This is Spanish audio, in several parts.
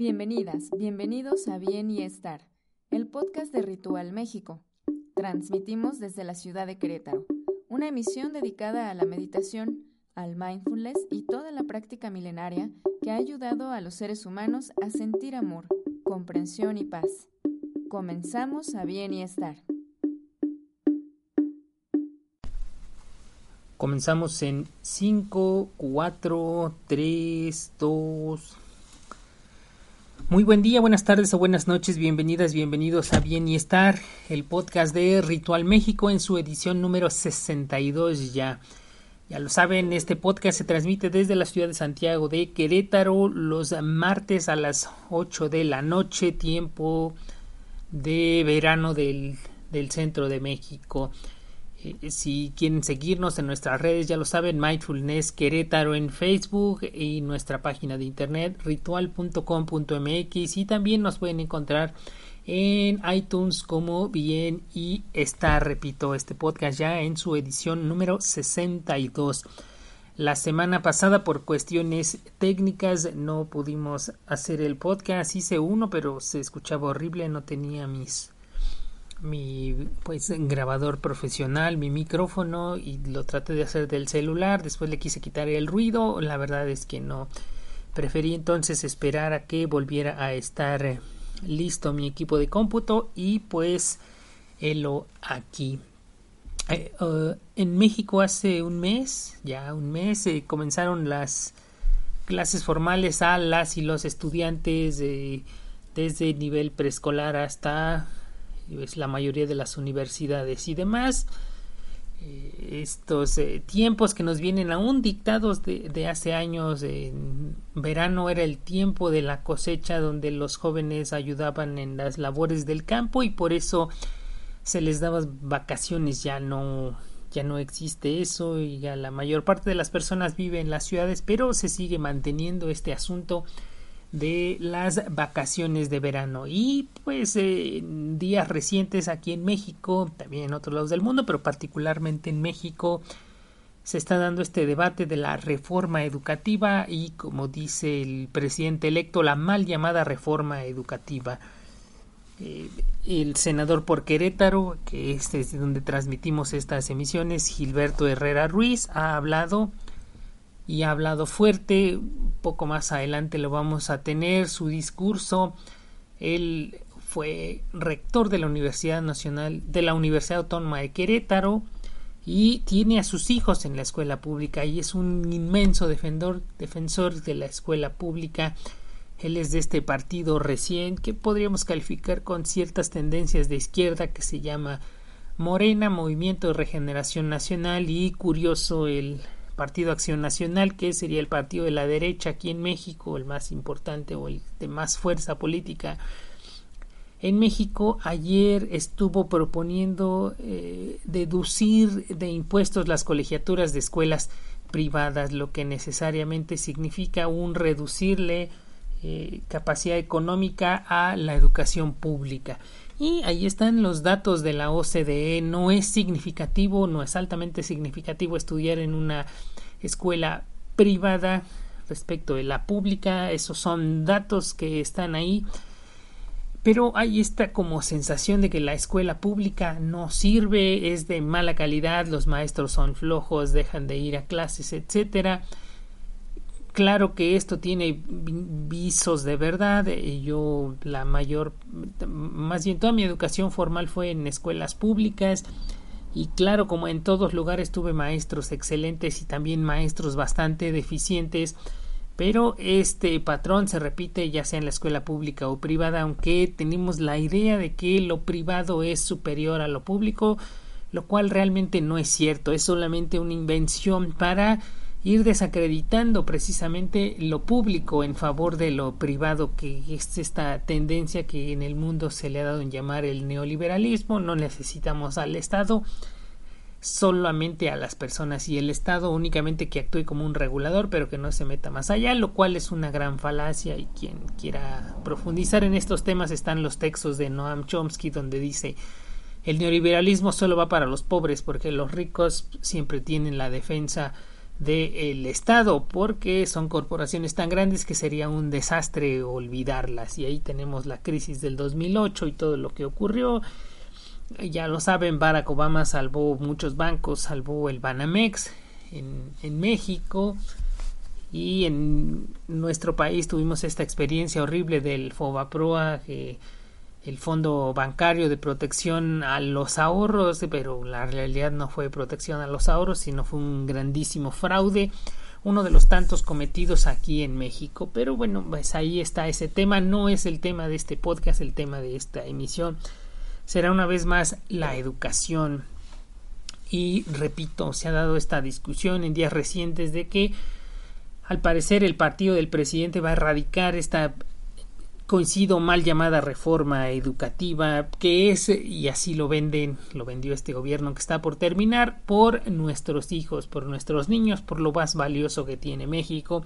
Bienvenidas, bienvenidos a Bien y Estar, el podcast de Ritual México. Transmitimos desde la ciudad de Querétaro, una emisión dedicada a la meditación, al mindfulness y toda la práctica milenaria que ha ayudado a los seres humanos a sentir amor, comprensión y paz. Comenzamos a Bien y Estar. Comenzamos en 5, 4, 3, 2. Muy buen día, buenas tardes o buenas noches, bienvenidas, bienvenidos a Bien y Estar, el podcast de Ritual México en su edición número 62 ya. Ya lo saben, este podcast se transmite desde la ciudad de Santiago de Querétaro los martes a las 8 de la noche, tiempo de verano del, del centro de México. Eh, si quieren seguirnos en nuestras redes, ya lo saben, Mindfulness Querétaro en Facebook y nuestra página de internet ritual.com.mx y también nos pueden encontrar en iTunes como bien y está, repito, este podcast ya en su edición número 62. La semana pasada por cuestiones técnicas no pudimos hacer el podcast, hice uno pero se escuchaba horrible, no tenía mis mi pues grabador profesional, mi micrófono y lo traté de hacer del celular, después le quise quitar el ruido, la verdad es que no. Preferí entonces esperar a que volviera a estar eh, listo mi equipo de cómputo y pues helo aquí. Eh, uh, en México hace un mes, ya un mes, eh, comenzaron las clases formales a las y los estudiantes desde nivel preescolar hasta es la mayoría de las universidades y demás. Eh, estos eh, tiempos que nos vienen aún dictados de, hace años, en verano era el tiempo de la cosecha donde los jóvenes ayudaban en las labores del campo y por eso se les daba vacaciones, ya no ya no existe eso y ya la mayor parte de las personas vive en las ciudades, pero se sigue manteniendo este asunto de las vacaciones de verano. Y pues en días recientes aquí en México también en otros lados del mundo pero particularmente en México se está dando este debate de la reforma educativa y como dice el presidente electo la mal llamada reforma educativa. Eh, el senador por Querétaro que es desde donde transmitimos estas emisiones Gilberto Herrera Ruiz ha hablado y ha hablado fuerte. Poco más adelante lo vamos a tener su discurso. Él fue rector de la Universidad Nacional de la Universidad Autónoma de Querétaro y tiene a sus hijos en la escuela pública y es un inmenso defensor, defensor de la escuela pública. Él es de este partido recién que podríamos calificar con ciertas tendencias de izquierda que se llama Morena, Movimiento de Regeneración Nacional y curioso el Partido Acción Nacional, que sería el partido de la derecha aquí en México, el más importante o el de más fuerza política. En México ayer estuvo proponiendo eh, deducir de impuestos las colegiaturas de escuelas privadas, lo que necesariamente significa un reducirle eh, capacidad económica a la educación pública. Y ahí están los datos de la OCDE. No es significativo, no es altamente significativo estudiar en una escuela privada respecto de la pública. Esos son datos que están ahí. Pero hay esta como sensación de que la escuela pública no sirve, es de mala calidad, los maestros son flojos, dejan de ir a clases, etcétera. Claro que esto tiene visos de verdad. Eh, yo la mayor, más bien toda mi educación formal fue en escuelas públicas y claro, como en todos lugares tuve maestros excelentes y también maestros bastante deficientes, pero este patrón se repite ya sea en la escuela pública o privada, aunque tenemos la idea de que lo privado es superior a lo público, lo cual realmente no es cierto, es solamente una invención para ir desacreditando precisamente lo público en favor de lo privado, que es esta tendencia que en el mundo se le ha dado en llamar el neoliberalismo, no necesitamos al Estado, solamente a las personas y el Estado únicamente que actúe como un regulador pero que no se meta más allá, lo cual es una gran falacia y quien quiera profundizar en estos temas están los textos de Noam Chomsky donde dice el neoliberalismo solo va para los pobres porque los ricos siempre tienen la defensa del Estado, porque son corporaciones tan grandes que sería un desastre olvidarlas. Y ahí tenemos la crisis del 2008 y todo lo que ocurrió. Ya lo saben, Barack Obama salvó muchos bancos, salvó el Banamex en, en México y en nuestro país tuvimos esta experiencia horrible del FOBAPROA que el Fondo Bancario de Protección a los Ahorros, pero la realidad no fue protección a los ahorros, sino fue un grandísimo fraude, uno de los tantos cometidos aquí en México. Pero bueno, pues ahí está ese tema, no es el tema de este podcast, el tema de esta emisión será una vez más la educación. Y repito, se ha dado esta discusión en días recientes de que al parecer el partido del presidente va a erradicar esta coincido mal llamada reforma educativa que es y así lo venden lo vendió este gobierno que está por terminar por nuestros hijos por nuestros niños por lo más valioso que tiene México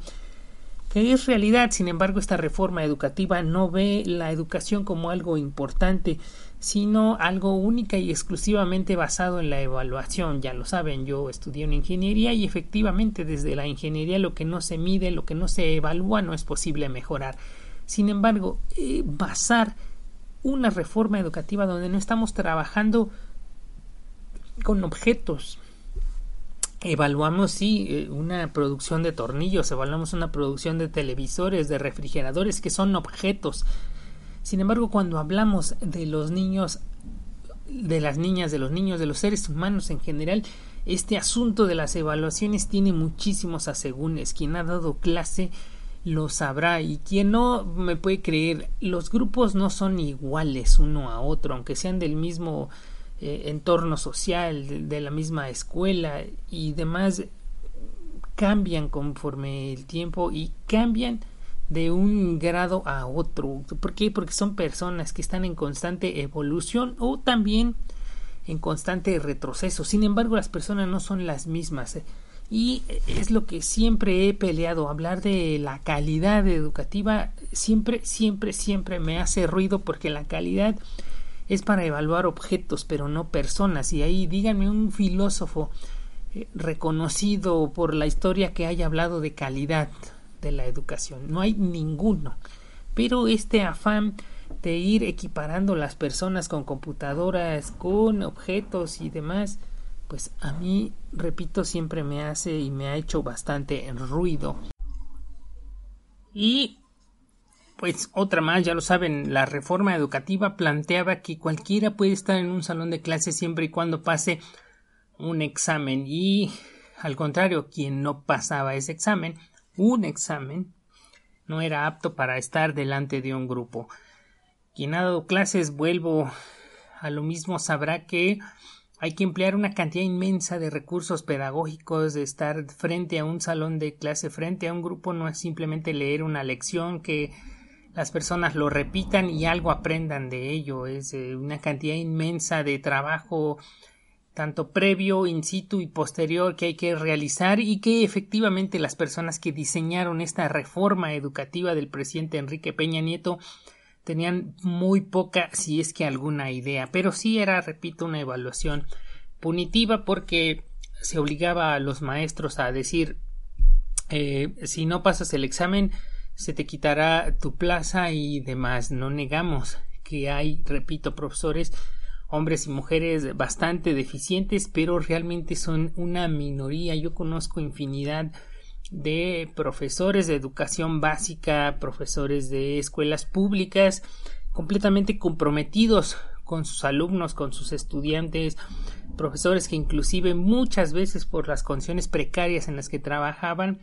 que es realidad sin embargo esta reforma educativa no ve la educación como algo importante sino algo única y exclusivamente basado en la evaluación. Ya lo saben, yo estudié en ingeniería y efectivamente desde la ingeniería lo que no se mide, lo que no se evalúa no es posible mejorar. Sin embargo, eh, basar una reforma educativa donde no estamos trabajando con objetos. Evaluamos, sí, eh, una producción de tornillos, evaluamos una producción de televisores, de refrigeradores, que son objetos. Sin embargo, cuando hablamos de los niños, de las niñas, de los niños, de los seres humanos en general, este asunto de las evaluaciones tiene muchísimos asegúnes. Quien ha dado clase lo sabrá. Y quien no me puede creer los grupos no son iguales uno a otro aunque sean del mismo eh, entorno social de, la misma escuela y demás cambian conforme el tiempo y cambian de un grado a otro. ¿por qué? porque son personas que están en constante evolución o también en constante retroceso. Sin embargo las personas no son las mismas y es lo que siempre he peleado, hablar de la calidad educativa siempre, siempre, siempre me hace ruido porque la calidad es para evaluar objetos, pero no personas. Y ahí díganme un filósofo eh, reconocido por la historia que haya hablado de calidad de la educación. No hay ninguno. Pero este afán de ir equiparando las personas con computadoras, con objetos y demás, pues a mí, repito, siempre me hace y me ha hecho bastante ruido. Y pues otra más, ya lo saben, la reforma educativa planteaba que cualquiera puede estar en un salón de clase siempre y cuando pase un examen y al contrario, quien no pasaba ese examen, un examen, no era apto para estar delante de un grupo. Quien ha dado clases, vuelvo a lo mismo, sabrá que hay que emplear una cantidad inmensa de recursos pedagógicos, de estar frente a un salón de clase, frente a un grupo, no es simplemente leer una lección que las personas lo repitan y algo aprendan de ello, es eh, una cantidad inmensa de trabajo tanto previo, in situ y posterior que hay que realizar y que efectivamente las personas que diseñaron esta reforma educativa del presidente Enrique Peña Nieto tenían muy poca, si es que alguna idea, pero sí era, repito, una evaluación punitiva porque se obligaba a los maestros a decir eh, si no pasas el examen se te quitará tu plaza y demás. No negamos que hay, repito, profesores, hombres y mujeres bastante deficientes, pero realmente son una minoría. Yo conozco infinidad de profesores de educación básica, profesores de escuelas públicas, completamente comprometidos con sus alumnos, con sus estudiantes, profesores que inclusive muchas veces por las condiciones precarias en las que trabajaban,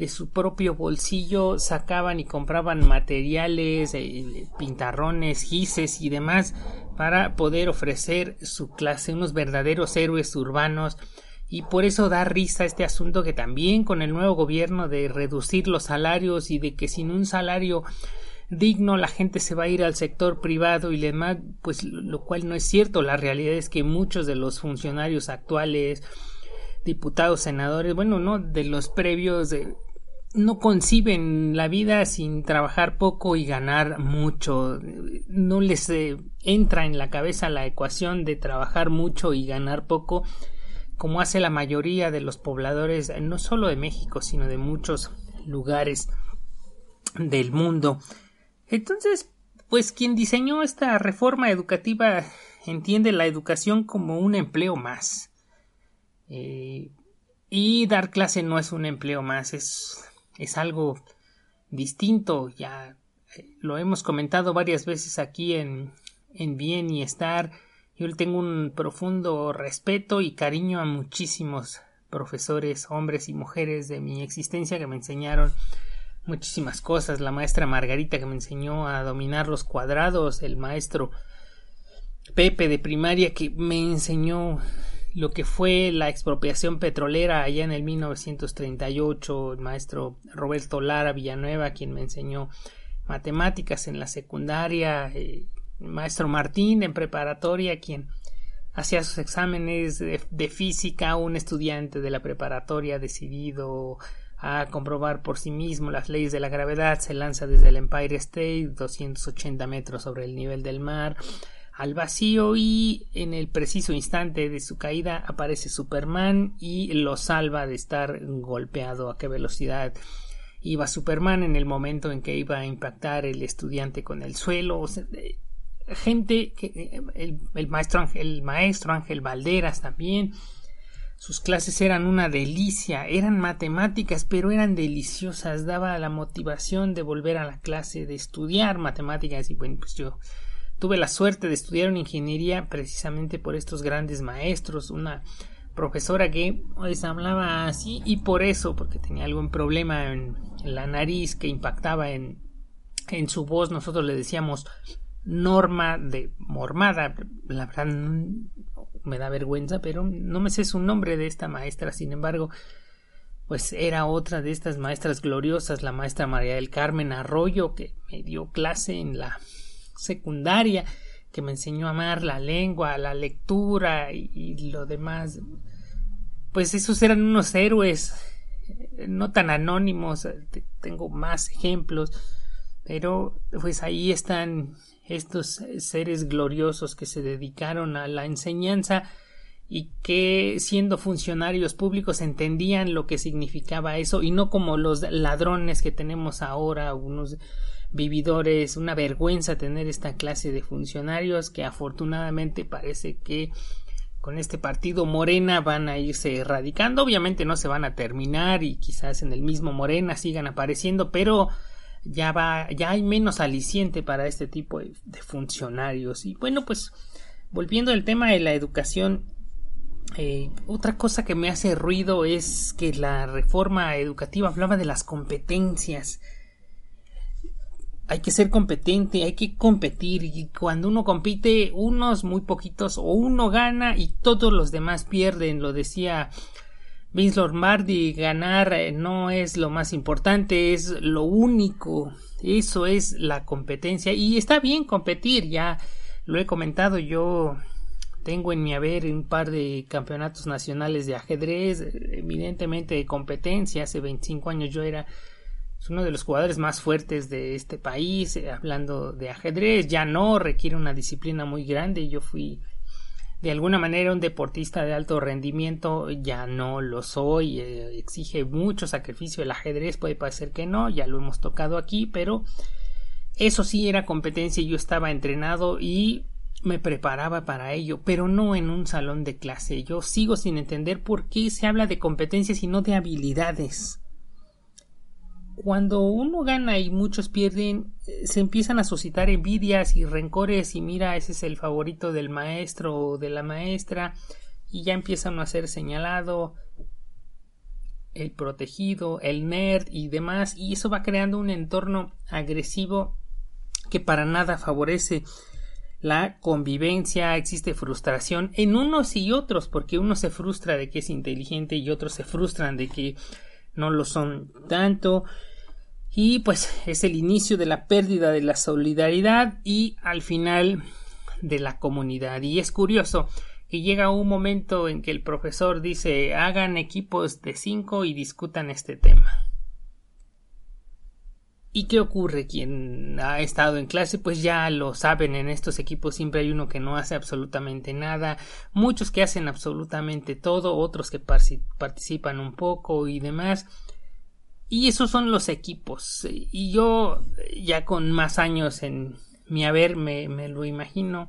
de su propio bolsillo sacaban y compraban materiales, eh, pintarrones, gises y demás para poder ofrecer su clase, unos verdaderos héroes urbanos y por eso da risa este asunto que también con el nuevo gobierno de reducir los salarios y de que sin un salario digno la gente se va a ir al sector privado y demás, pues lo cual no es cierto. La realidad es que muchos de los funcionarios actuales, diputados, senadores, bueno, no, de los previos, no conciben la vida sin trabajar poco y ganar mucho. No les eh, entra en la cabeza la ecuación de trabajar mucho y ganar poco como hace la mayoría de los pobladores, no solo de México, sino de muchos lugares del mundo. Entonces, pues quien diseñó esta reforma educativa entiende la educación como un empleo más. Eh, y dar clase no es un empleo más, es, es algo distinto. Ya eh, lo hemos comentado varias veces aquí en, en Bien y Estar. Yo tengo un profundo respeto y cariño a muchísimos profesores, hombres y mujeres de mi existencia que me enseñaron muchísimas cosas. La maestra Margarita que me enseñó a dominar los cuadrados, el maestro Pepe de primaria que me enseñó lo que fue la expropiación petrolera allá en el 1938, el maestro Roberto Lara Villanueva, quien me enseñó matemáticas en la secundaria, el maestro Martín en preparatoria, quien hacía sus exámenes de, física, un estudiante de la preparatoria decidido a comprobar por sí mismo las leyes de la gravedad, se lanza desde el Empire State, 280 metros sobre el nivel del mar, al vacío y en el preciso instante de su caída aparece Superman y lo salva de estar golpeado a qué velocidad. Iba Superman en el momento en que iba a impactar el estudiante con el suelo gente que el, maestro el maestro Ángel Valderas también sus clases eran una delicia eran matemáticas pero eran deliciosas daba la motivación de volver a la clase de estudiar matemáticas y bueno pues yo Tuve la suerte de estudiar en ingeniería precisamente por estos grandes maestros, una profesora que les hablaba así y por eso, porque tenía algún problema en, la nariz que impactaba en, en su voz, nosotros le decíamos Norma de Mormada, la verdad me da vergüenza, pero no me sé su nombre de esta maestra, sin embargo, pues era otra de estas maestras gloriosas, la maestra María del Carmen Arroyo, que me dio clase en la secundaria que me enseñó a amar la lengua, la lectura y, lo demás. Pues esos eran unos héroes eh, no tan anónimos, eh, tengo más ejemplos, pero pues ahí están estos seres gloriosos que se dedicaron a la enseñanza y que siendo funcionarios públicos entendían lo que significaba eso y no como los ladrones que tenemos ahora, unos vividores, una vergüenza tener esta clase de funcionarios que afortunadamente parece que con este partido Morena van a irse erradicando, obviamente no se van a terminar y quizás en el mismo Morena sigan apareciendo, pero ya va, ya hay menos aliciente para este tipo de, funcionarios. Y bueno, pues volviendo al tema de la educación, eh, otra cosa que me hace ruido es que la reforma educativa hablaba de las competencias hay que ser competente, hay que competir y cuando uno compite unos muy poquitos o uno gana y todos los demás pierden, lo decía Vince Lombardi, ganar eh, no es lo más importante, es lo único, eso es la competencia. Y está bien competir, ya lo he comentado, yo tengo en mi haber un par de campeonatos nacionales de ajedrez, evidentemente de competencia, hace 25 años yo era es uno de los jugadores más fuertes de este país, eh, hablando de ajedrez, ya no requiere una disciplina muy grande, yo fui de alguna manera un deportista de alto rendimiento, ya no lo soy, eh, exige mucho sacrificio el ajedrez, puede parecer que no, ya lo hemos tocado aquí, pero eso sí era competencia, yo estaba entrenado y me preparaba para ello, pero no en un salón de clase. Yo sigo sin entender por qué se habla de competencias y no de habilidades cuando uno gana y muchos pierden, eh, se empiezan a suscitar envidias y rencores y mira, ese es el favorito del maestro o de la maestra y ya empiezan a ser señalado el protegido, el nerd y demás y eso va creando un entorno agresivo que para nada favorece la convivencia, existe frustración en unos y otros porque uno se frustra de que es inteligente y otros se frustran de que no lo son tanto y pues es el inicio de la pérdida de la solidaridad y al final de la comunidad. Y es curioso que llega un momento en que el profesor dice hagan equipos de cinco y discutan este tema. ¿Y qué ocurre? Quien ha estado en clase, pues ya lo saben, en estos equipos siempre hay uno que no hace absolutamente nada, muchos que hacen absolutamente todo, otros que participan un poco y demás. Y esos son los equipos. Y yo, ya con más años en mi haber, me, me lo imagino.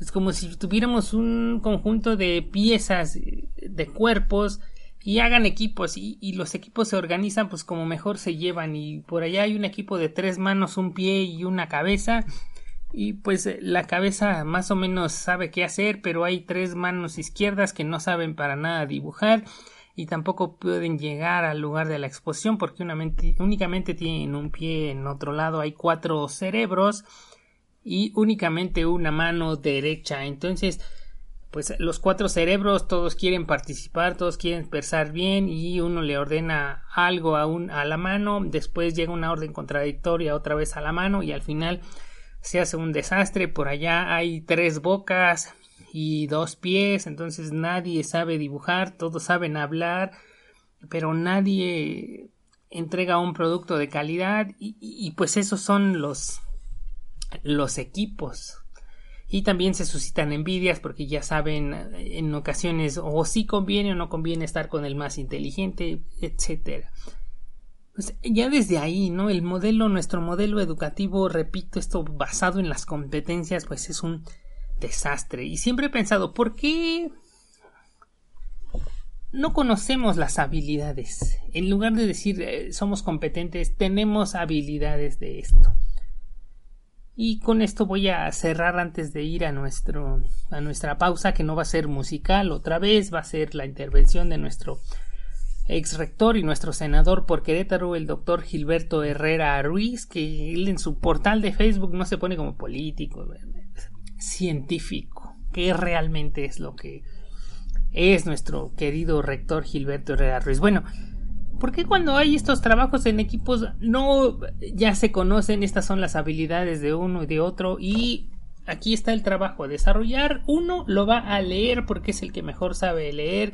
Es como si tuviéramos un conjunto de piezas, de cuerpos, y hagan equipos y, los equipos se organizan pues como mejor se llevan y por allá hay un equipo de tres manos, un pie y una cabeza y pues la cabeza más o menos sabe qué hacer pero hay tres manos izquierdas que no saben para nada dibujar y tampoco pueden llegar al lugar de la exposición porque únicamente tienen un pie en otro lado hay cuatro cerebros y únicamente una mano derecha. Entonces pues los cuatro cerebros todos quieren participar, todos quieren pensar bien y uno le ordena algo a, un, a la mano, después llega una orden contradictoria otra vez a la mano y al final se hace un desastre, por allá hay tres bocas y dos pies, entonces nadie sabe dibujar, todos saben hablar, pero nadie entrega un producto de calidad y, pues esos son los los equipos y también se suscitan envidias porque ya saben en ocasiones o si conviene o no conviene estar con el más inteligente, etcétera. Pues ya desde ahí, ¿no? El modelo, nuestro modelo educativo, repito, esto basado en las competencias, pues es un desastre. Y siempre he pensado, ¿por qué no conocemos las habilidades? En lugar de decir eh, somos competentes, tenemos habilidades de esto. Y con esto voy a cerrar antes de ir a nuestro a nuestra pausa que no va a ser musical otra vez, va a ser la intervención de nuestro ex rector y nuestro senador por Querétaro, el doctor Gilberto Herrera Ruiz, que él en su portal de Facebook no se pone como político, científico, que realmente es lo que es nuestro querido rector Gilberto Herrera Ruiz. Bueno, ¿Por qué cuando hay estos trabajos en equipos no ya se conocen estas son las habilidades de uno y de otro y aquí está el trabajo desarrollar uno lo va a leer porque es el que mejor sabe leer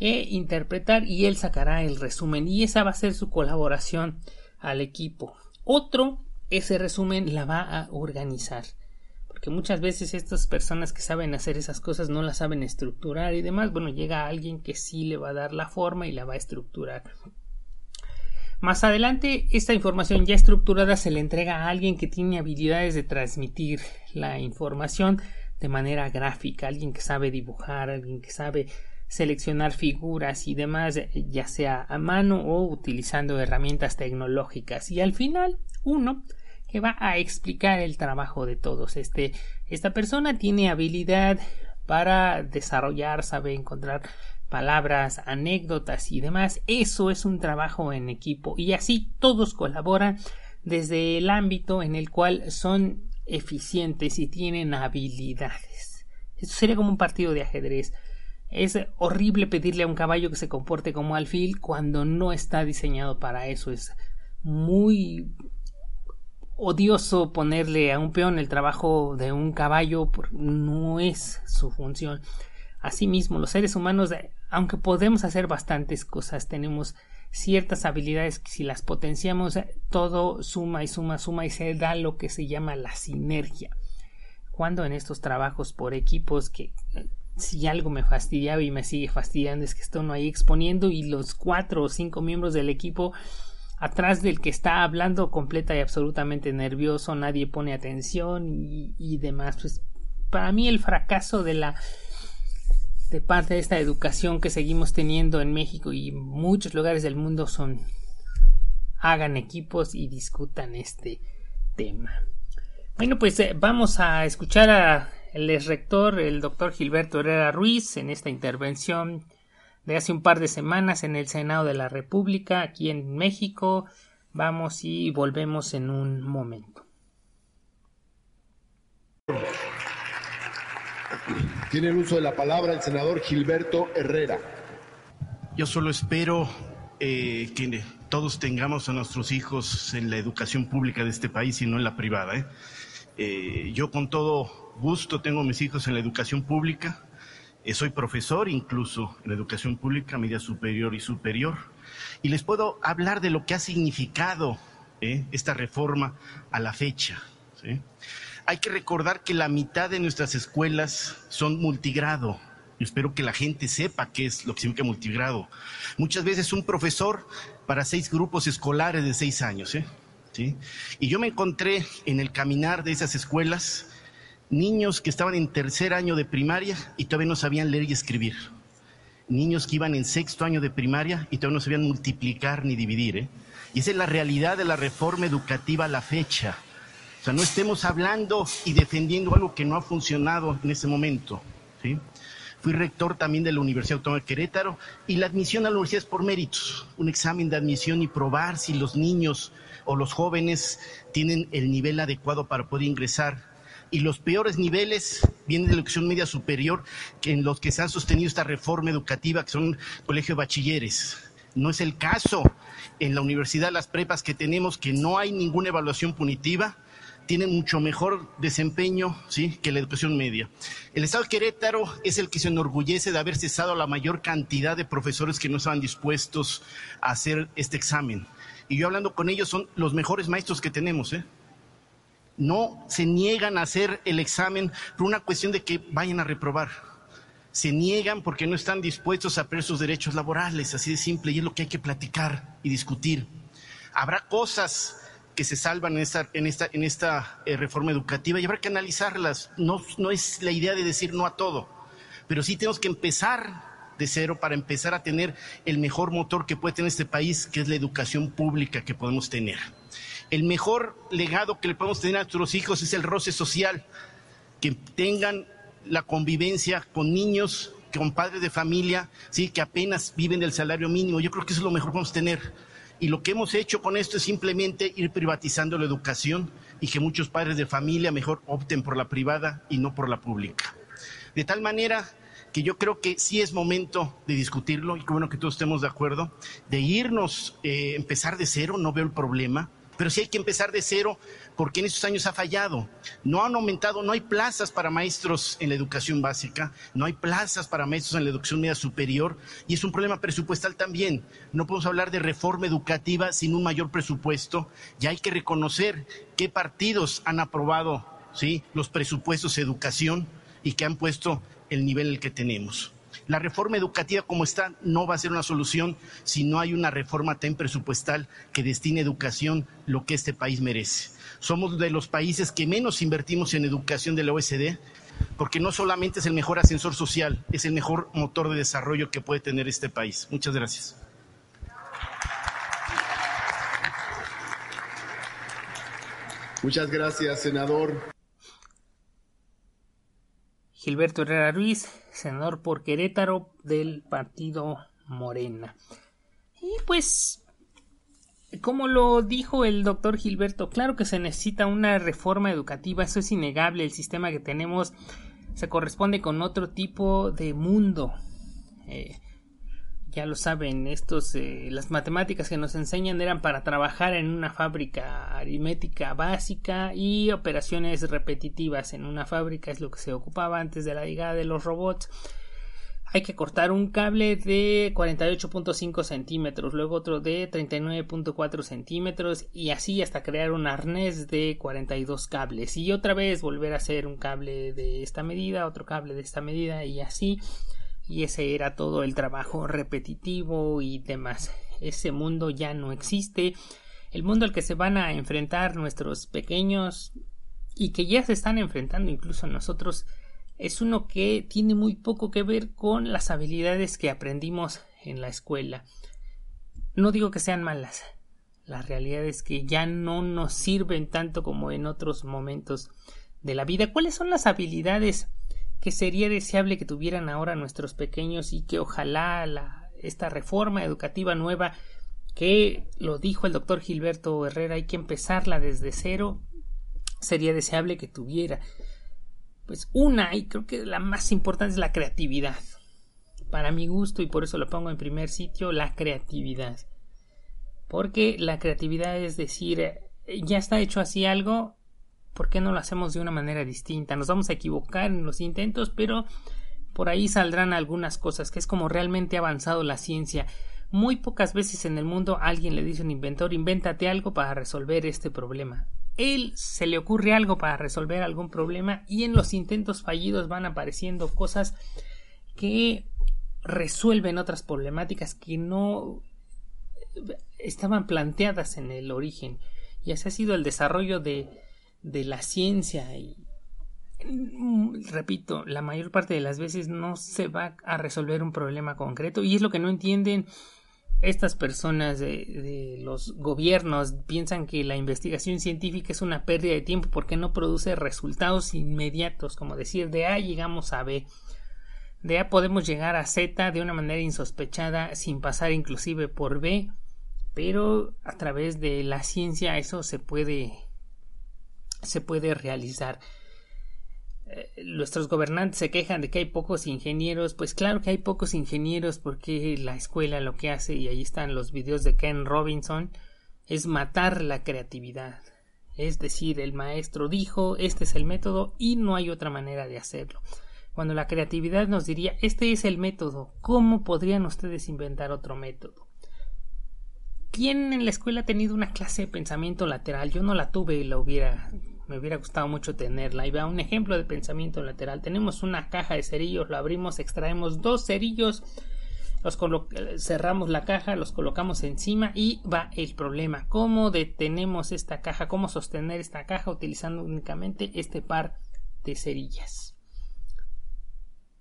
e interpretar y él sacará el resumen y esa va a ser su colaboración al equipo. Otro ese resumen la va a organizar porque muchas veces estas personas que saben hacer esas cosas no las saben estructurar y demás, bueno, llega alguien que sí le va a dar la forma y la va a estructurar. Más adelante, esta información ya estructurada se le entrega a alguien que tiene habilidades de transmitir la información de manera gráfica, alguien que sabe dibujar, alguien que sabe seleccionar figuras y demás, ya sea a mano o utilizando herramientas tecnológicas. Y al final, uno que va a explicar el trabajo de todos. Este, esta persona tiene habilidad para desarrollar, sabe encontrar palabras, anécdotas y demás. Eso es un trabajo en equipo y así todos colaboran desde el ámbito en el cual son eficientes y tienen habilidades. Esto sería como un partido de ajedrez. Es horrible pedirle a un caballo que se comporte como alfil cuando no está diseñado para eso. Es muy odioso ponerle a un peón el trabajo de un caballo, no es su función. Asimismo, los seres humanos, aunque podemos hacer bastantes cosas, tenemos ciertas habilidades que si las potenciamos, todo suma y suma, suma y se da lo que se llama la sinergia. Cuando en estos trabajos por equipos que eh, si algo me fastidiaba y me sigue fastidiando es que esto no hay exponiendo y los cuatro o cinco miembros del equipo atrás del que está hablando completa y absolutamente nervioso, nadie pone atención y, demás. Pues para mí el fracaso de la de parte de esta educación que seguimos teniendo en México y muchos lugares del mundo son hagan equipos y discutan este tema. Bueno, pues eh, vamos a escuchar a el rector, el doctor Gilberto Herrera Ruiz, en esta intervención de hace un par de semanas en el Senado de la República, aquí en México. Vamos y volvemos en un momento. Tiene el uso de la palabra el senador Gilberto Herrera. Yo solo espero eh, que todos tengamos a nuestros hijos en la educación pública de este país y no en la privada. ¿eh? Eh, yo con todo gusto tengo a mis hijos en la educación pública. Eh, soy profesor incluso en educación pública, media superior y superior, y les puedo hablar de lo que ha significado ¿eh? esta reforma a la fecha. Hay que recordar que la mitad de nuestras escuelas son multigrado. Espero que la gente sepa qué es lo que significa multigrado. Muchas veces un profesor para seis grupos escolares de seis años. ¿eh? ¿Sí? Y yo me encontré en el caminar de esas escuelas niños que estaban en tercer año de primaria y todavía no sabían leer y escribir. Niños que iban en sexto año de primaria y todavía no sabían multiplicar ni dividir. ¿eh? Y esa es la realidad de la reforma educativa a la fecha. O sea, no estemos hablando y defendiendo algo que no ha funcionado en ese momento. Fui rector también de la Universidad Autónoma de Querétaro y la admisión a la universidad es por méritos, un examen de admisión y probar si los niños o los jóvenes tienen el nivel adecuado para poder ingresar. Y los peores niveles vienen de la educación media superior, en los que se ha sostenido esta reforma educativa, que son colegio de bachilleres. No es el caso en la universidad, las prepas que tenemos, que no hay ninguna evaluación punitiva, tienen mucho mejor desempeño ¿sí? que la educación media. El Estado Querétaro es el que se enorgullece de haber cesado la mayor cantidad de profesores que no estaban dispuestos a hacer este examen. Y yo hablando con ellos son los mejores maestros que tenemos. ¿eh? No se niegan a hacer el examen por una cuestión de que vayan a reprobar. Se niegan porque no están dispuestos a perder sus derechos laborales, así de simple, y es lo que hay que platicar y discutir. Habrá cosas que se salvan en esta, eh, reforma educativa y habrá que analizarlas. No, no es la idea de decir no a todo, pero sí tenemos que empezar de cero para empezar a tener el mejor motor que puede tener este país, que es la educación pública que podemos tener. El mejor legado que le podemos tener a nuestros hijos es el roce social, que tengan la convivencia con niños, con padres de familia, sí, que apenas viven del salario mínimo. Yo creo que eso es lo mejor que podemos tener y lo que hemos hecho con esto es simplemente ir privatizando la educación y que muchos padres de familia mejor opten por la privada y no por la pública. De tal manera que yo creo que sí es momento de discutirlo y que bueno que todos estemos de acuerdo, de irnos, eh, empezar de cero, no veo el problema, pero sí hay que empezar de cero porque en estos años ha fallado. No han aumentado, no hay plazas para maestros en la educación básica, no hay plazas para maestros en la educación media superior y es un problema presupuestal también. No podemos hablar de reforma educativa sin un mayor presupuesto y hay que reconocer qué partidos han aprobado ¿sí? los presupuestos de educación y que han puesto el nivel en el que tenemos. La reforma educativa como está no va a ser una solución si no hay una reforma también presupuestal que destine educación lo que este país merece. Somos de los países que menos invertimos en educación de la OSD porque no solamente es el mejor ascensor social, es el mejor motor de desarrollo que puede tener este país. Muchas gracias. Muchas gracias, senador. Gilberto Herrera Ruiz, senador por Querétaro del partido Morena. Y pues, como lo dijo el doctor Gilberto, claro que se necesita una reforma educativa, eso es innegable, el sistema que tenemos se corresponde con otro tipo de mundo. Eh, ya lo saben, estos, eh, las matemáticas que nos enseñan eran para trabajar en una fábrica aritmética básica y operaciones repetitivas en una fábrica es lo que se ocupaba antes de la llegada de los robots. Hay que cortar un cable de 48.5 centímetros, luego otro de 39.4 centímetros y así hasta crear un arnés de 42 cables y otra vez volver a hacer un cable de esta medida, otro cable de esta medida y así y ese era todo el trabajo repetitivo y demás. Ese mundo ya no existe. El mundo al que se van a enfrentar nuestros pequeños y que ya se están enfrentando incluso nosotros es uno que tiene muy poco que ver con las habilidades que aprendimos en la escuela. No digo que sean malas. La realidad es que ya no nos sirven tanto como en otros momentos de la vida. ¿Cuáles son las habilidades que sería deseable que tuvieran ahora nuestros pequeños y que ojalá la, esta reforma educativa nueva que lo dijo el doctor Gilberto Herrera hay que empezarla desde cero sería deseable que tuviera pues una y creo que la más importante es la creatividad. Para mi gusto y por eso lo pongo en primer sitio la creatividad. Porque la creatividad es decir ya está hecho así algo ¿por qué no lo hacemos de una manera distinta? Nos vamos a equivocar en los intentos, pero por ahí saldrán algunas cosas, que es como realmente ha avanzado la ciencia. Muy pocas veces en el mundo alguien le dice a un inventor, invéntate algo para resolver este problema. Él se le ocurre algo para resolver algún problema y en los intentos fallidos van apareciendo cosas que resuelven otras problemáticas que no estaban planteadas en el origen. Y ese ha sido el desarrollo de, de la ciencia y repito, la mayor parte de las veces no se va a resolver un problema concreto y es lo que no entienden estas personas de, los gobiernos piensan que la investigación científica es una pérdida de tiempo porque no produce resultados inmediatos, como decir de A llegamos a B. De A podemos llegar a Z de una manera insospechada sin pasar inclusive por B, pero a través de la ciencia eso se puede se puede realizar. Eh, nuestros gobernantes se quejan de que hay pocos ingenieros, pues claro que hay pocos ingenieros porque la escuela lo que hace, y ahí están los videos de Ken Robinson, es matar la creatividad. Es decir, el maestro dijo, este es el método y no hay otra manera de hacerlo. Cuando la creatividad nos diría, este es el método, ¿cómo podrían ustedes inventar otro método? ¿Quién en la escuela ha tenido una clase de pensamiento lateral? Yo no la tuve y la hubiera me hubiera gustado mucho tenerla. Y va un ejemplo de pensamiento lateral. Tenemos una caja de cerillos, lo abrimos, extraemos dos cerillos, los cerramos la caja, los colocamos encima y va el problema. ¿Cómo detenemos esta caja? ¿Cómo sostener esta caja utilizando únicamente este par de cerillas?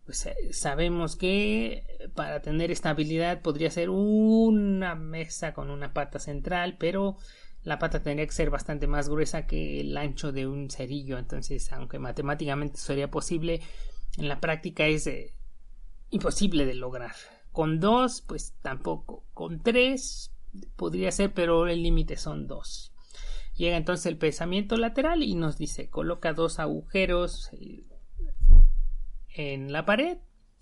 Pues eh, sabemos que para tener estabilidad podría ser una mesa con una pata central, pero la pata tendría que ser bastante más gruesa que el ancho de un cerillo. Entonces, aunque matemáticamente sería posible, en la práctica es eh, imposible de lograr. Con dos, pues tampoco. Con tres podría ser, pero el límite son dos. Llega entonces el pensamiento lateral y nos dice coloca dos agujeros eh, en la pared,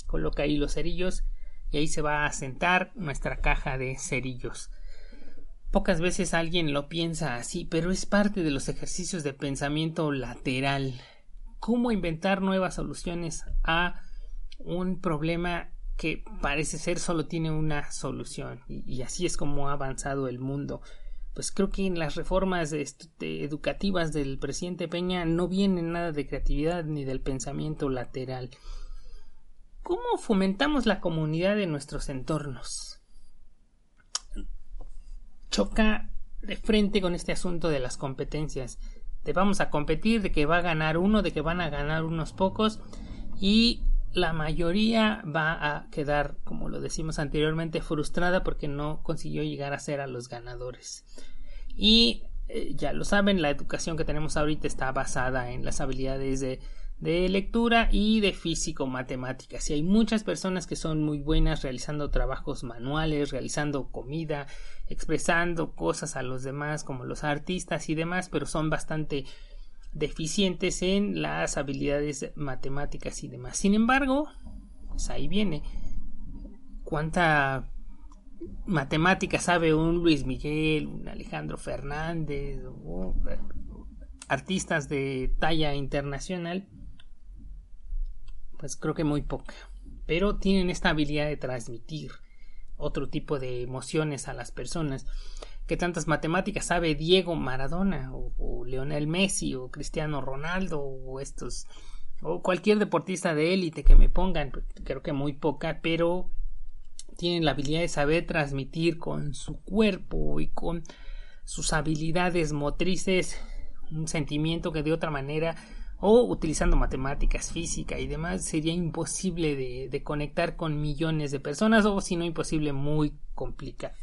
coloca ahí los cerillos y ahí se va a sentar nuestra caja de cerillos. Pocas veces alguien lo piensa así, pero es parte de los ejercicios de pensamiento lateral. ¿Cómo inventar nuevas soluciones a un problema que parece ser solo tiene una solución? Y, así es como ha avanzado el mundo. Pues creo que en las reformas educativas del presidente Peña no viene nada de creatividad ni del pensamiento lateral. ¿Cómo fomentamos la comunidad de nuestros entornos? choca de frente con este asunto de las competencias. De vamos a competir, de que va a ganar uno, de que van a ganar unos pocos y la mayoría va a quedar, como lo decimos anteriormente, frustrada porque no consiguió llegar a ser a los ganadores. Y eh, ya lo saben, la educación que tenemos ahorita está basada en las habilidades de de lectura y de físico matemáticas y hay muchas personas que son muy buenas realizando trabajos manuales realizando comida expresando cosas a los demás como los artistas y demás pero son bastante deficientes en las habilidades matemáticas y demás sin embargo pues ahí viene cuánta matemática sabe un Luis Miguel un Alejandro Fernández artistas de talla internacional pues creo que muy poca. Pero tienen esta habilidad de transmitir otro tipo de emociones a las personas. Que tantas matemáticas sabe Diego Maradona o, Leonel Messi o Cristiano Ronaldo o estos o cualquier deportista de élite que me pongan, pues, creo que muy poca, pero tienen la habilidad de saber transmitir con su cuerpo y con sus habilidades motrices un sentimiento que de otra manera o utilizando matemáticas, física y demás sería imposible de, conectar con millones de personas o si no imposible muy complicado.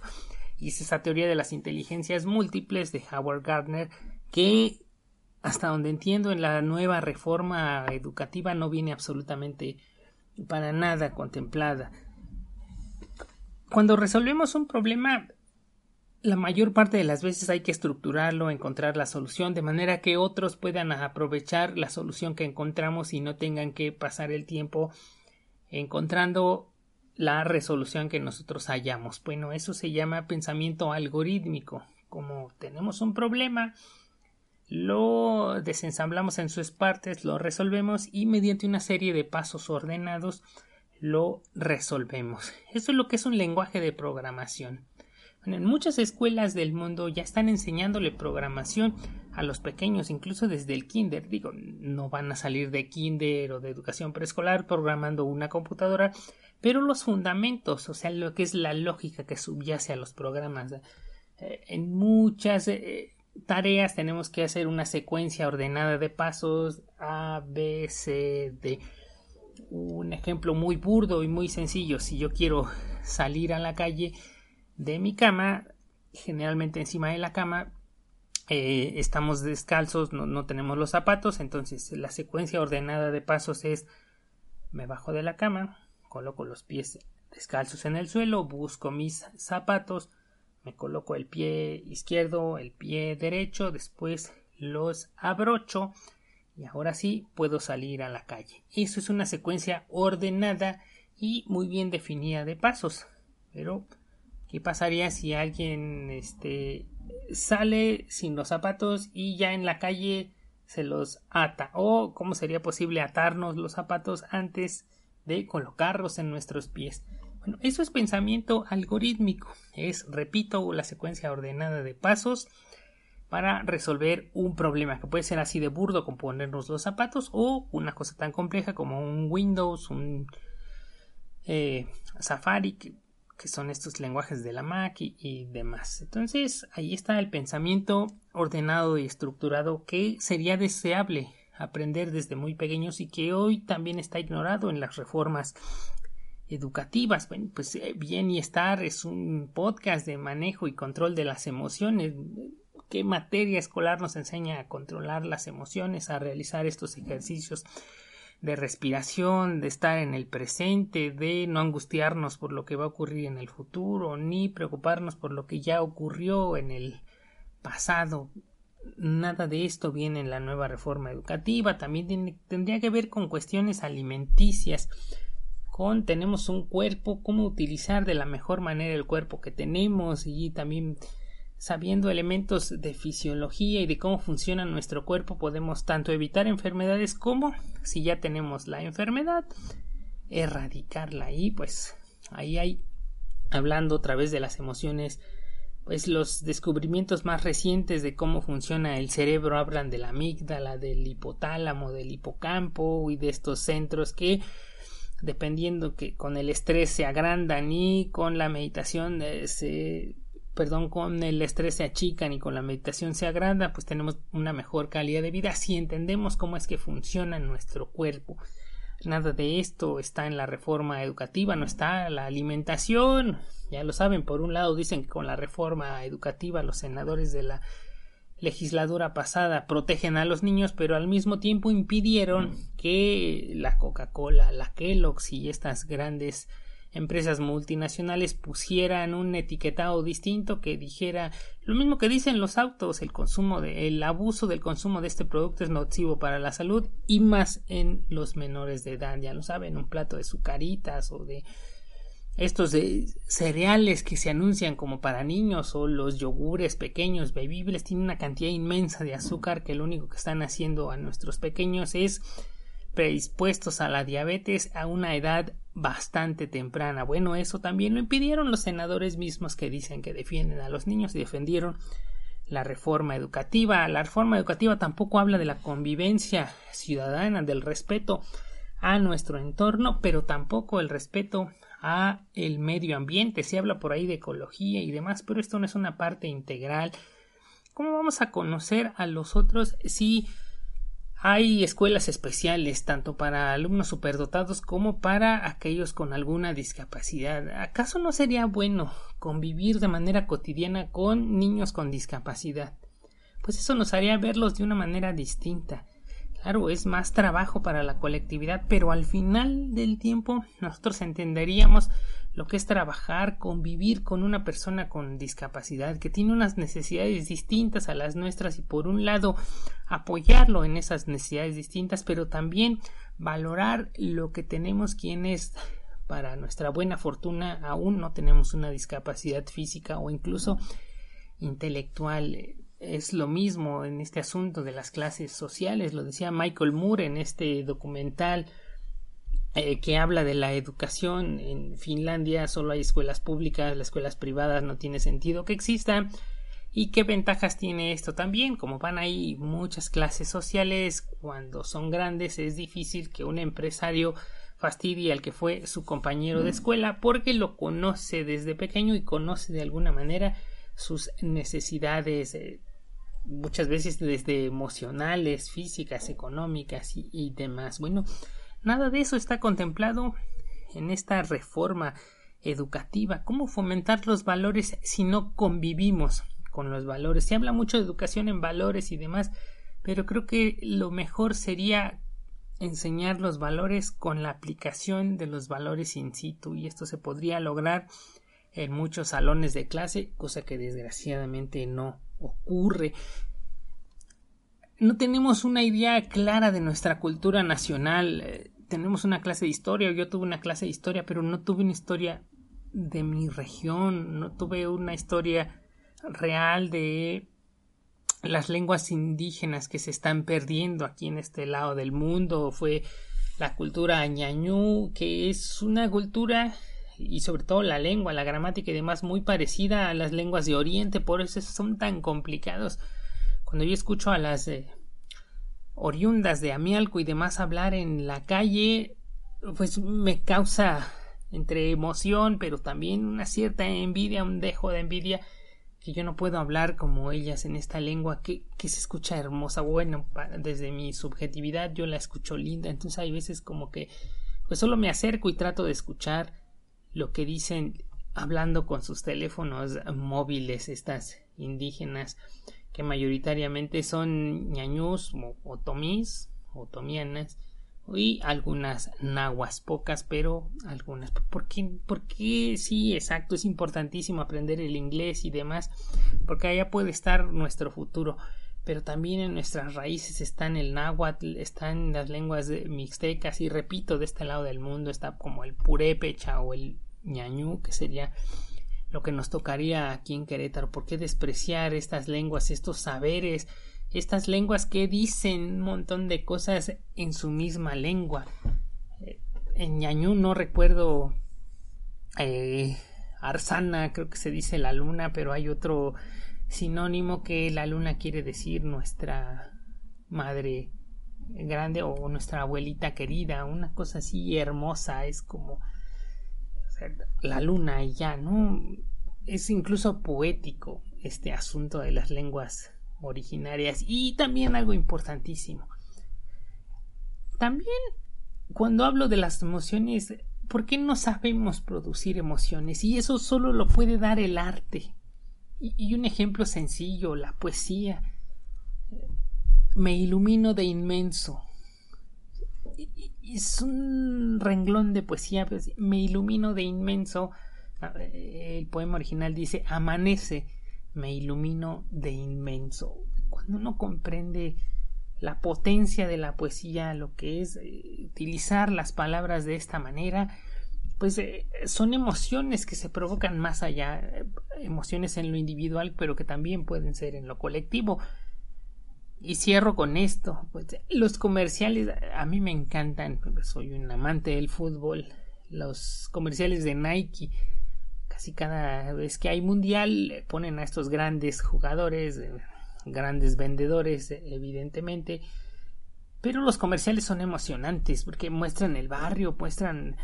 Y es esa teoría de las inteligencias múltiples de Howard Gardner que hasta donde entiendo en la nueva reforma educativa no viene absolutamente para nada contemplada. Cuando resolvemos un problema la mayor parte de las veces hay que estructurarlo, encontrar la solución, de manera que otros puedan aprovechar la solución que encontramos y no tengan que pasar el tiempo encontrando la resolución que nosotros hallamos. Bueno, eso se llama pensamiento algorítmico. Como tenemos un problema, lo desensamblamos en sus partes, lo resolvemos y mediante una serie de pasos ordenados lo resolvemos. Eso es lo que es un lenguaje de programación. en muchas escuelas del mundo ya están enseñándole programación a los pequeños, incluso desde el kinder. Digo, no van a salir de kinder o de educación preescolar programando una computadora, pero los fundamentos, o sea, lo que es la lógica que subyace a los programas. Eh, en muchas eh, tareas tenemos que hacer una secuencia ordenada de pasos A, B, C, D. Un ejemplo muy burdo y muy sencillo. Si yo quiero salir a la calle de mi cama, generalmente encima de la cama, eh, estamos descalzos, no, no tenemos los zapatos, entonces la secuencia ordenada de pasos es me bajo de la cama, coloco los pies descalzos en el suelo, busco mis zapatos, me coloco el pie izquierdo, el pie derecho, después los abrocho y ahora sí puedo salir a la calle. Eso es una secuencia ordenada y muy bien definida de pasos. Pero, ¿qué pasaría si alguien este, sale sin los zapatos y ya en la calle se los ata? ¿O cómo sería posible atarnos los zapatos antes de colocarlos en nuestros pies? Bueno, eso es pensamiento algorítmico. Es, repito, la secuencia ordenada de pasos para resolver un problema que puede ser así de burdo como ponernos los zapatos o una cosa tan compleja como un Windows, un eh, Safari, que, son estos lenguajes de la Mac y, y, demás. Entonces, ahí está el pensamiento ordenado y estructurado que sería deseable aprender desde muy pequeños y que hoy también está ignorado en las reformas educativas. Bueno, pues eh, bien y estar es un podcast de manejo y control de las emociones. ¿Qué materia escolar nos enseña a controlar las emociones, a realizar estos ejercicios de respiración, de estar en el presente, de no angustiarnos por lo que va a ocurrir en el futuro, ni preocuparnos por lo que ya ocurrió en el pasado? Nada de esto viene en la nueva reforma educativa. También tendría que ver con cuestiones alimenticias con tenemos un cuerpo, cómo utilizar de la mejor manera el cuerpo que tenemos y también sabiendo elementos de fisiología y de cómo funciona nuestro cuerpo podemos tanto evitar enfermedades como si ya tenemos la enfermedad erradicarla y pues ahí hay hablando otra vez de las emociones pues los descubrimientos más recientes de cómo funciona el cerebro hablan de la amígdala, del hipotálamo, del hipocampo y de estos centros que dependiendo que con el estrés se agrandan y con la meditación eh, se perdón con el estrés se achican y con la meditación se agranda pues tenemos una mejor calidad de vida si entendemos cómo es que funciona nuestro cuerpo nada de esto está en la reforma educativa no está la alimentación. Ya lo saben por un lado dicen que con la reforma educativa los senadores de la legislatura pasada protegen a los niños, pero al mismo tiempo impidieron que la Coca-Cola, la Kellogg's y estas grandes empresas multinacionales pusieran un etiquetado distinto que dijera lo mismo que dicen los autos, el consumo de, el abuso del consumo de este producto es nocivo para la salud y más en los menores de edad, ya lo saben, un plato de sucaritas o de estos de cereales que se anuncian como para niños o los yogures pequeños bebibles tienen una cantidad inmensa de azúcar que lo único que están haciendo a nuestros pequeños es predispuestos a la diabetes a una edad bastante temprana. Bueno, eso también lo impidieron los senadores mismos que dicen que defienden a los niños y defendieron la reforma educativa. La reforma educativa tampoco habla de la convivencia ciudadana, del respeto a nuestro entorno, pero tampoco el respeto a el medio ambiente. Se habla por ahí de ecología y demás, pero esto no es una parte integral. ¿Cómo vamos a conocer a los otros si hay escuelas especiales tanto para alumnos superdotados como para aquellos con alguna discapacidad? ¿Acaso no sería bueno convivir de manera cotidiana con niños con discapacidad? Pues eso nos haría verlos de una manera distinta. Claro, es más trabajo para la colectividad, pero al final del tiempo nosotros entenderíamos lo que es trabajar, convivir con una persona con discapacidad que tiene unas necesidades distintas a las nuestras y por un lado apoyarlo en esas necesidades distintas, pero también valorar lo que tenemos quienes para nuestra buena fortuna aún no tenemos una discapacidad física o incluso intelectual es lo mismo en este asunto de las clases sociales, lo decía Michael Moore en este documental eh, que habla de la educación. En Finlandia solo hay escuelas públicas, las escuelas privadas no tiene sentido que existan. ¿Y qué ventajas tiene esto también? Como van ahí muchas clases sociales, cuando son grandes es difícil que un empresario fastidie al que fue su compañero de escuela porque lo conoce desde pequeño y conoce de alguna manera sus necesidades eh, muchas veces desde emocionales, físicas, económicas y, demás. Bueno, nada de eso está contemplado en esta reforma educativa. ¿Cómo fomentar los valores si no convivimos con los valores? Se habla mucho de educación en valores y demás, pero creo que lo mejor sería enseñar los valores con la aplicación de los valores in situ y esto se podría lograr en muchos salones de clase, cosa que desgraciadamente no ocurre. No tenemos una idea clara de nuestra cultura nacional. Tenemos una clase de historia, yo tuve una clase de historia, pero no tuve una historia de mi región, no tuve una historia real de las lenguas indígenas que se están perdiendo aquí en este lado del mundo. Fue la cultura ñañú, que es una cultura y sobre todo la lengua, la gramática y demás muy parecida a las lenguas de Oriente, por eso son tan complicados. Cuando yo escucho a las eh, oriundas de Amialco y demás hablar en la calle, pues me causa entre emoción, pero también una cierta envidia, un dejo de envidia, que yo no puedo hablar como ellas en esta lengua que, que se escucha hermosa. Bueno, desde mi subjetividad yo la escucho linda, entonces hay veces como que pues solo me acerco y trato de escuchar lo que dicen hablando con sus teléfonos móviles estas indígenas que mayoritariamente son ñañús o otomís otomianas y algunas nahuas, pocas, pero algunas. ¿Por qué? Porque sí, exacto, es importantísimo aprender el inglés y demás, porque allá puede estar nuestro futuro. Pero también en nuestras raíces están el náhuatl, están las lenguas mixtecas y repito, de este lado del mundo está como el purépecha o el ñañú, que sería lo que nos tocaría aquí en Querétaro. ¿Por qué despreciar estas lenguas, estos saberes, estas lenguas que dicen un montón de cosas en su misma lengua? Eh, en ñañú no recuerdo eh, Arsana, creo que se dice la luna, pero hay otro sinónimo que la luna quiere decir nuestra madre grande o nuestra abuelita querida, una cosa así hermosa, es como la luna y ya, ¿no? Es incluso poético este asunto de las lenguas originarias y también algo importantísimo. También cuando hablo de las emociones, ¿por qué no sabemos producir emociones? Y eso solo lo puede dar el arte. Y, un ejemplo sencillo, la poesía. Me ilumino de inmenso es un renglón de poesía, pues, me ilumino de inmenso. El poema original dice amanece, me ilumino de inmenso. Cuando uno comprende la potencia de la poesía, lo que es eh, utilizar las palabras de esta manera, pues eh, son emociones que se provocan más allá, eh, emociones en lo individual, pero que también pueden ser en lo colectivo. Y cierro con esto. Pues, los comerciales a mí me encantan. Soy un amante del fútbol. Los comerciales de Nike. Casi cada vez que hay mundial ponen a estos grandes jugadores, eh, grandes vendedores, evidentemente. Pero los comerciales son emocionantes porque muestran el barrio, muestran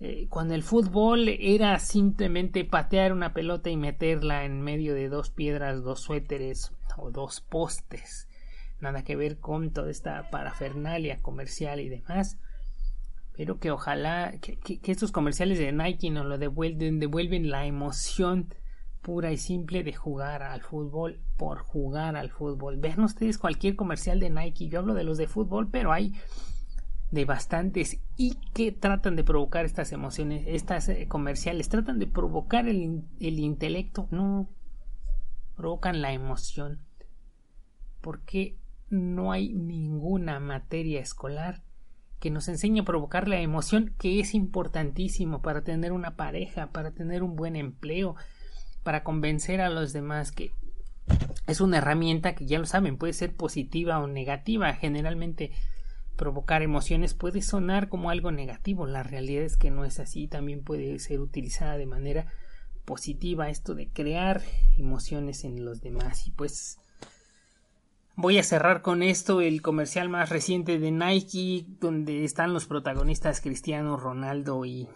eh, cuando el fútbol era simplemente patear una pelota y meterla en medio de dos piedras, dos suéteres o dos postes nada que ver con toda esta parafernalia comercial y demás. Pero que ojalá que, estos comerciales de Nike nos lo devuelven, devuelven la emoción pura y simple de jugar al fútbol por jugar al fútbol. Vean ustedes cualquier comercial de Nike, yo hablo de los de fútbol, pero hay de bastantes y que tratan de provocar estas emociones, estas eh, comerciales, tratan de provocar el, el intelecto, no provocan la emoción. Porque no hay ninguna materia escolar que nos enseñe a provocar la emoción que es importantísimo para tener una pareja, para tener un buen empleo, para convencer a los demás que es una herramienta que ya lo saben, puede ser positiva o negativa. Generalmente provocar emociones puede sonar como algo negativo. La realidad es que no es así. También puede ser utilizada de manera positiva esto de crear emociones en los demás. Y pues voy a cerrar con esto el comercial más reciente de Nike donde están los protagonistas Cristiano Ronaldo y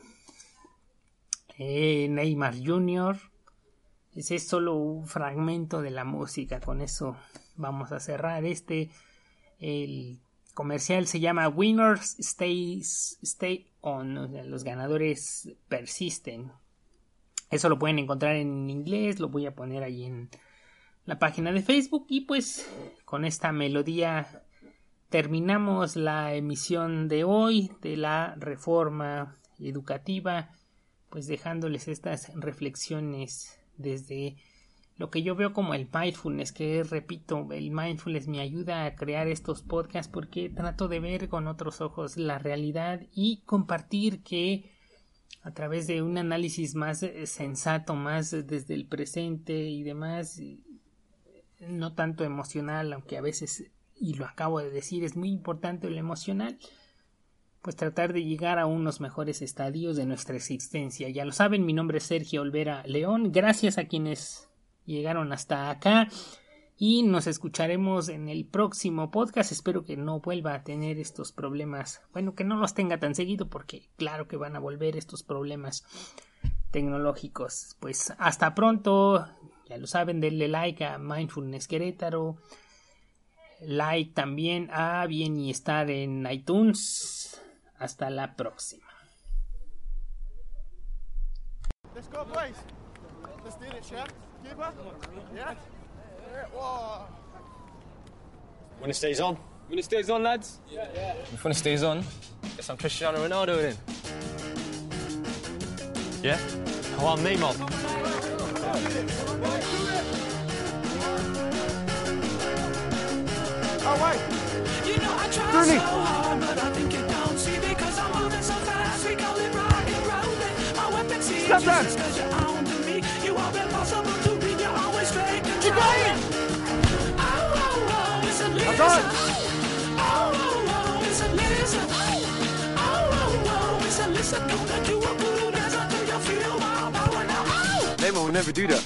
eh, Neymar Jr. Ese es solo un fragmento de la música. Con eso vamos a cerrar este. El comercial se llama Winners Stay, Stay On. Los ganadores persisten. Eso lo pueden encontrar en inglés. Lo voy a poner ahí en la página de Facebook. Y pues con esta melodía terminamos la emisión de hoy de la reforma educativa. Pues dejándoles estas reflexiones desde lo que yo veo como el mindfulness, que repito, el mindfulness me ayuda a crear estos podcasts porque trato de ver con otros ojos la realidad y compartir que a través de un análisis más sensato, más desde el presente y demás, no tanto emocional, aunque a veces, y lo acabo de decir, es muy importante lo emocional, pues tratar de llegar a unos mejores estadios de nuestra existencia. Ya lo saben, mi nombre es Sergio Olvera León. Gracias a quienes llegaron hasta acá y nos escucharemos en el próximo podcast. Espero que no vuelva a tener estos problemas. Bueno, que no los tenga tan seguido porque claro que van a volver estos problemas tecnológicos. Pues hasta pronto. Ya lo saben, denle like a Mindfulness Querétaro. Like también a Bien y Estar en iTunes. Hasta la próxima. Let's go, boys. Let's do it, Chef. Keeper? Yeah? Whoa. When it stays on. When it stays on, lads? Yeah, yeah. If when it stays on, guess I'm Cristiano Ronaldo then. Yeah? Oh, I'm Neymar. You know I try Journey. so hard, but I think you don't see because I'm moving so fast. We call it rock and rolling. My weapon seems because you're on to me. You are impossible to be. You're always fake You're. Oh, oh, oh, oh, it's a lizard. Oh, oh, oh, it's a lizard. Oh, oh, oh, it's a lizard. Don't let you a I do you feel my Neymar will never do that.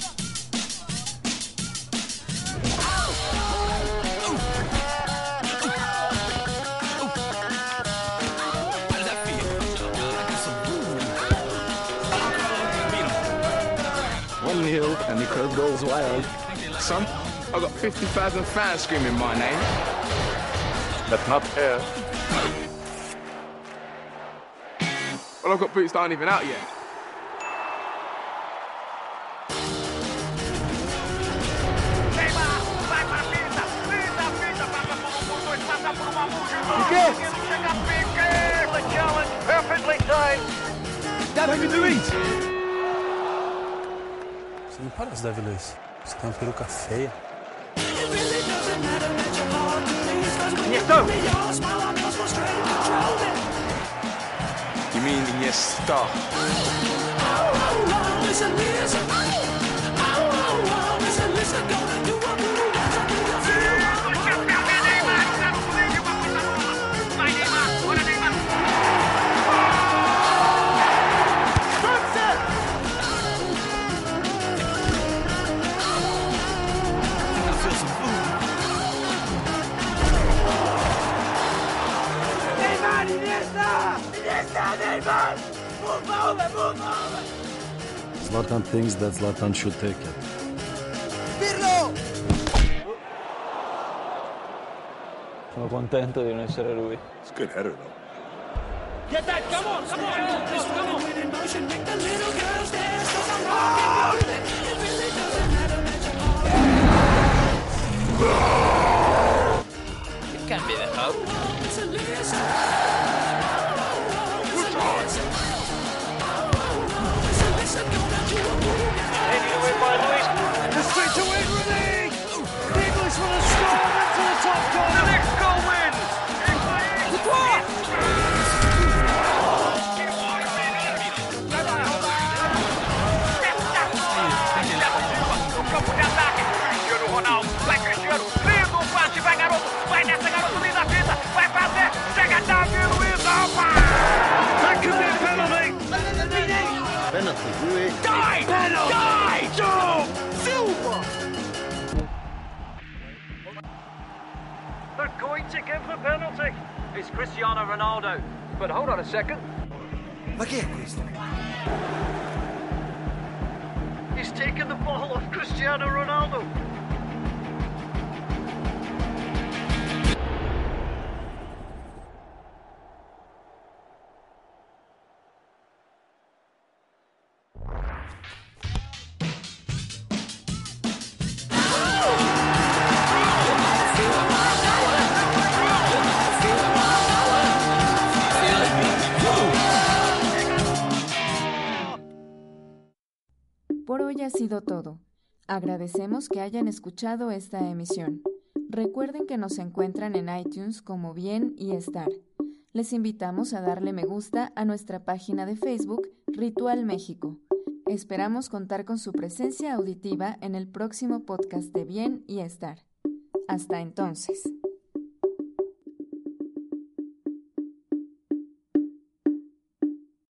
One nil and the crowd goes wild. Son, I've got 50,000 fans screaming my name. That's not fair. Well, I've got boots that aren't even out yet. Olha Davi Luiz. Você tem é uma peruca feia. Iniesta! You mean Iniesta? Oh, oh, oh, listen, listen, oh, oh, oh, listen, listen, go Zlatan thinks that Zlatan should take it. Pirlo! Sono contento di non essere lui. It's a good header though. Get that! Come on! Come on! Come on! It can't be the hope. to win English with a score into the top corner. Cristiano Ronaldo. But hold on a second. Ma che è questo? He's taken the ball off Cristiano Ronaldo. Sido todo. Agradecemos que hayan escuchado esta emisión. Recuerden que nos encuentran en iTunes como Bien y Estar. Les invitamos a darle me gusta a nuestra página de Facebook Ritual México. Esperamos contar con su presencia auditiva en el próximo podcast de Bien y Estar. Hasta entonces.